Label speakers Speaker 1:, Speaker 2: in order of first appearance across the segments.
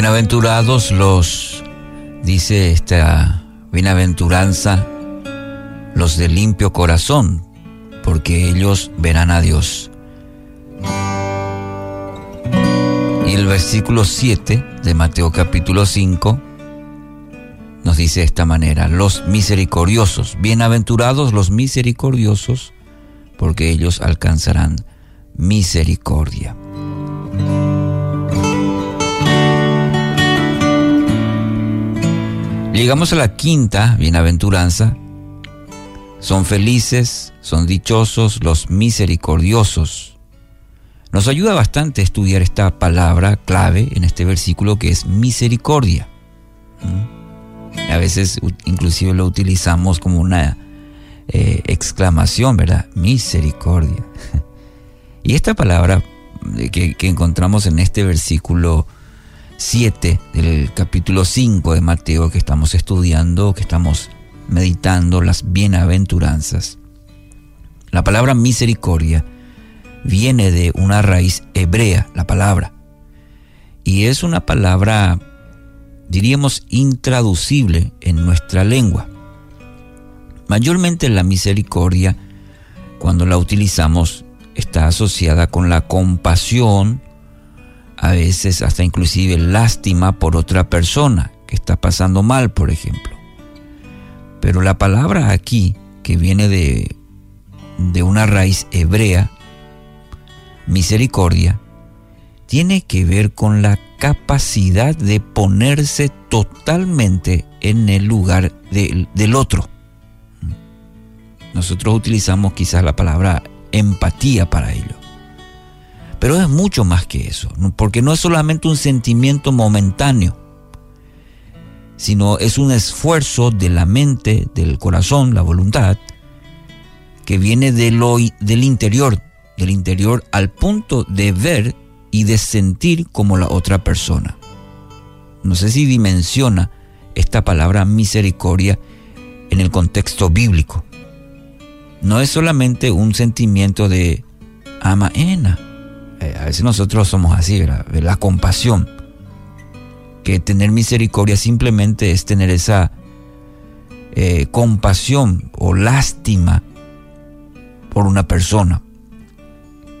Speaker 1: Bienaventurados los, dice esta bienaventuranza, los de limpio corazón, porque ellos verán a Dios. Y el versículo 7 de Mateo capítulo 5 nos dice de esta manera, los misericordiosos, bienaventurados los misericordiosos, porque ellos alcanzarán misericordia. Llegamos a la quinta bienaventuranza. Son felices, son dichosos los misericordiosos. Nos ayuda bastante estudiar esta palabra clave en este versículo que es misericordia. ¿Mm? A veces inclusive lo utilizamos como una eh, exclamación, ¿verdad? Misericordia. Y esta palabra que, que encontramos en este versículo 7 del capítulo 5 de Mateo que estamos estudiando, que estamos meditando las bienaventuranzas. La palabra misericordia viene de una raíz hebrea, la palabra, y es una palabra, diríamos, intraducible en nuestra lengua. Mayormente la misericordia, cuando la utilizamos, está asociada con la compasión, a veces hasta inclusive lástima por otra persona que está pasando mal, por ejemplo. Pero la palabra aquí, que viene de, de una raíz hebrea, misericordia, tiene que ver con la capacidad de ponerse totalmente en el lugar del otro. Nosotros utilizamos quizás la palabra empatía para ello. Pero es mucho más que eso, porque no es solamente un sentimiento momentáneo, sino es un esfuerzo de la mente, del corazón, la voluntad, que viene de del interior, del interior al punto de ver y de sentir como la otra persona. No sé si dimensiona esta palabra misericordia en el contexto bíblico. No es solamente un sentimiento de amaena, eh, a veces nosotros somos así, la compasión. Que tener misericordia simplemente es tener esa eh, compasión o lástima por una persona.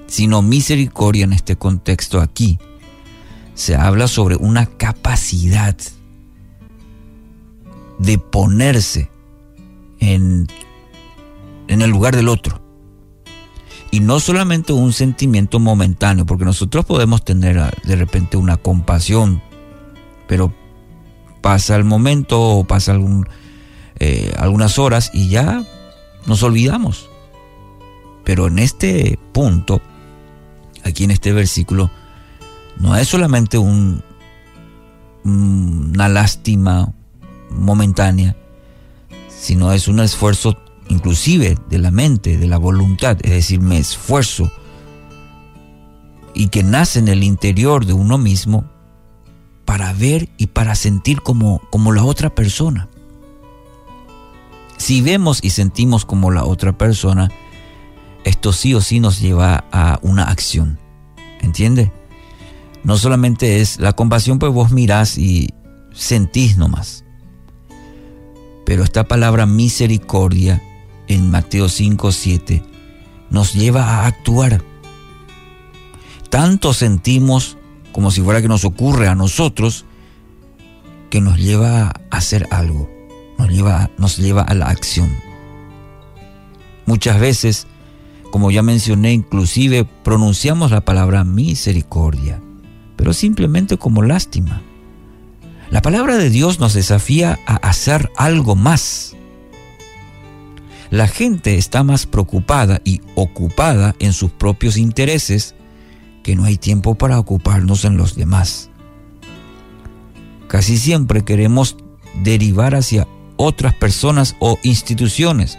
Speaker 1: Sino misericordia en este contexto aquí. Se habla sobre una capacidad de ponerse en, en el lugar del otro y no solamente un sentimiento momentáneo, porque nosotros podemos tener ah, de repente una compasión, pero pasa el momento o pasa eh, algunas horas y ya nos olvidamos. Pero en este punto, aquí en este versículo, no es solamente un, una lástima momentánea, sino es un esfuerzo inclusive de la mente, de la voluntad, es decir, me esfuerzo y que nace en el interior de uno mismo para ver y para sentir como, como la otra persona. Si vemos y sentimos como la otra persona, esto sí o sí nos lleva a una acción. ¿Entiende? No solamente es la compasión, pues vos mirás y sentís nomás. Pero esta palabra misericordia en Mateo 5, 7, nos lleva a actuar. Tanto sentimos como si fuera que nos ocurre a nosotros, que nos lleva a hacer algo, nos lleva, nos lleva a la acción. Muchas veces, como ya mencioné, inclusive pronunciamos la palabra misericordia, pero simplemente como lástima. La palabra de Dios nos desafía a hacer algo más la gente está más preocupada y ocupada en sus propios intereses que no hay tiempo para ocuparnos en los demás. Casi siempre queremos derivar hacia otras personas o instituciones.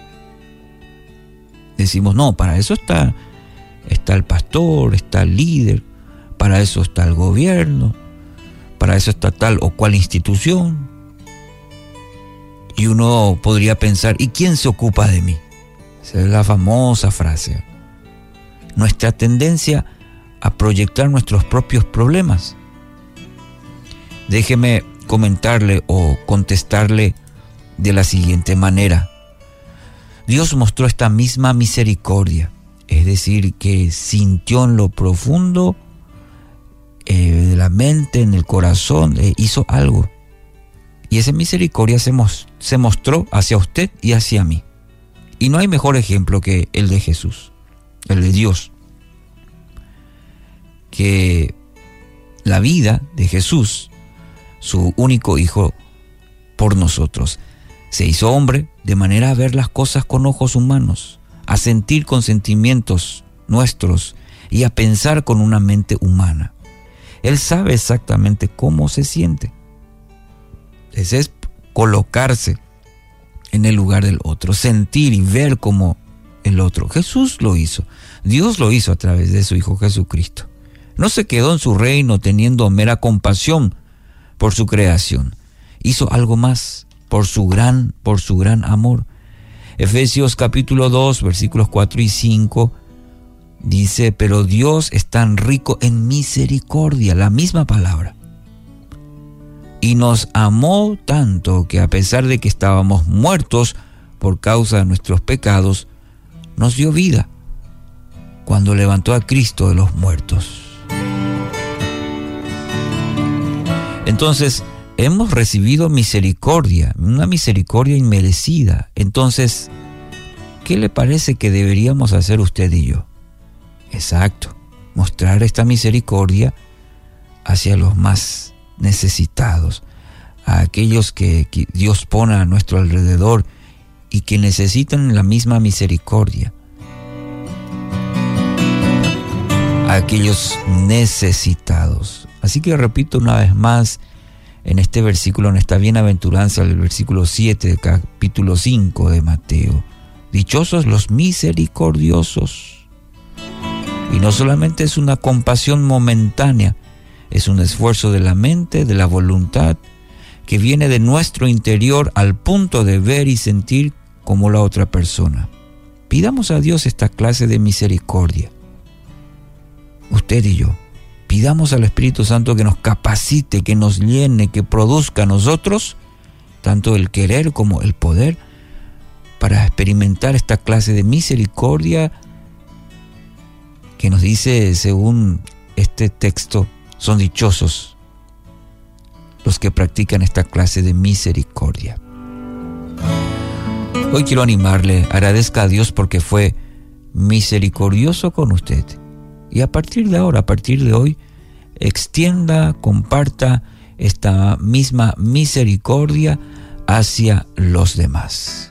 Speaker 1: Decimos, no, para eso está, está el pastor, está el líder, para eso está el gobierno, para eso está tal o cual institución. Y uno podría pensar, ¿y quién se ocupa de mí? Esa es la famosa frase. Nuestra tendencia a proyectar nuestros propios problemas. Déjeme comentarle o contestarle de la siguiente manera. Dios mostró esta misma misericordia, es decir, que sintió en lo profundo eh, de la mente, en el corazón, eh, hizo algo. Y esa misericordia se, se mostró hacia usted y hacia mí. Y no hay mejor ejemplo que el de Jesús, el de Dios. Que la vida de Jesús, su único Hijo, por nosotros. Se hizo hombre de manera a ver las cosas con ojos humanos, a sentir con sentimientos nuestros y a pensar con una mente humana. Él sabe exactamente cómo se siente. Es colocarse en el lugar del otro, sentir y ver como el otro. Jesús lo hizo. Dios lo hizo a través de su Hijo Jesucristo. No se quedó en su reino teniendo mera compasión por su creación. Hizo algo más por su gran, por su gran amor. Efesios capítulo 2, versículos 4 y 5 dice, pero Dios es tan rico en misericordia, la misma palabra. Y nos amó tanto que a pesar de que estábamos muertos por causa de nuestros pecados, nos dio vida cuando levantó a Cristo de los muertos. Entonces, hemos recibido misericordia, una misericordia inmerecida. Entonces, ¿qué le parece que deberíamos hacer usted y yo? Exacto, mostrar esta misericordia hacia los más necesitados, a aquellos que, Dios pone a nuestro alrededor y que necesitan la misma misericordia. A aquellos necesitados. Así que repito una vez más, en este versículo, en esta bienaventuranza, el versículo 7 del capítulo 5 de Mateo. Dichosos los misericordiosos. Y no solamente es una compasión momentánea, es un esfuerzo de la mente, de la voluntad, que viene de nuestro interior al punto de ver y sentir como la otra persona. Pidamos a Dios esta clase de misericordia. Usted y yo. Pidamos al Espíritu Santo que nos capacite, que nos llene, que produzca a nosotros tanto el querer como el poder para experimentar esta clase de misericordia que nos dice, según este texto, son dichosos los que practican esta clase de misericordia. Hoy quiero animarle, agradezca a Dios porque fue misericordioso con usted y a partir de ahora, a partir de hoy, extienda, comparta esta misma misericordia hacia los demás.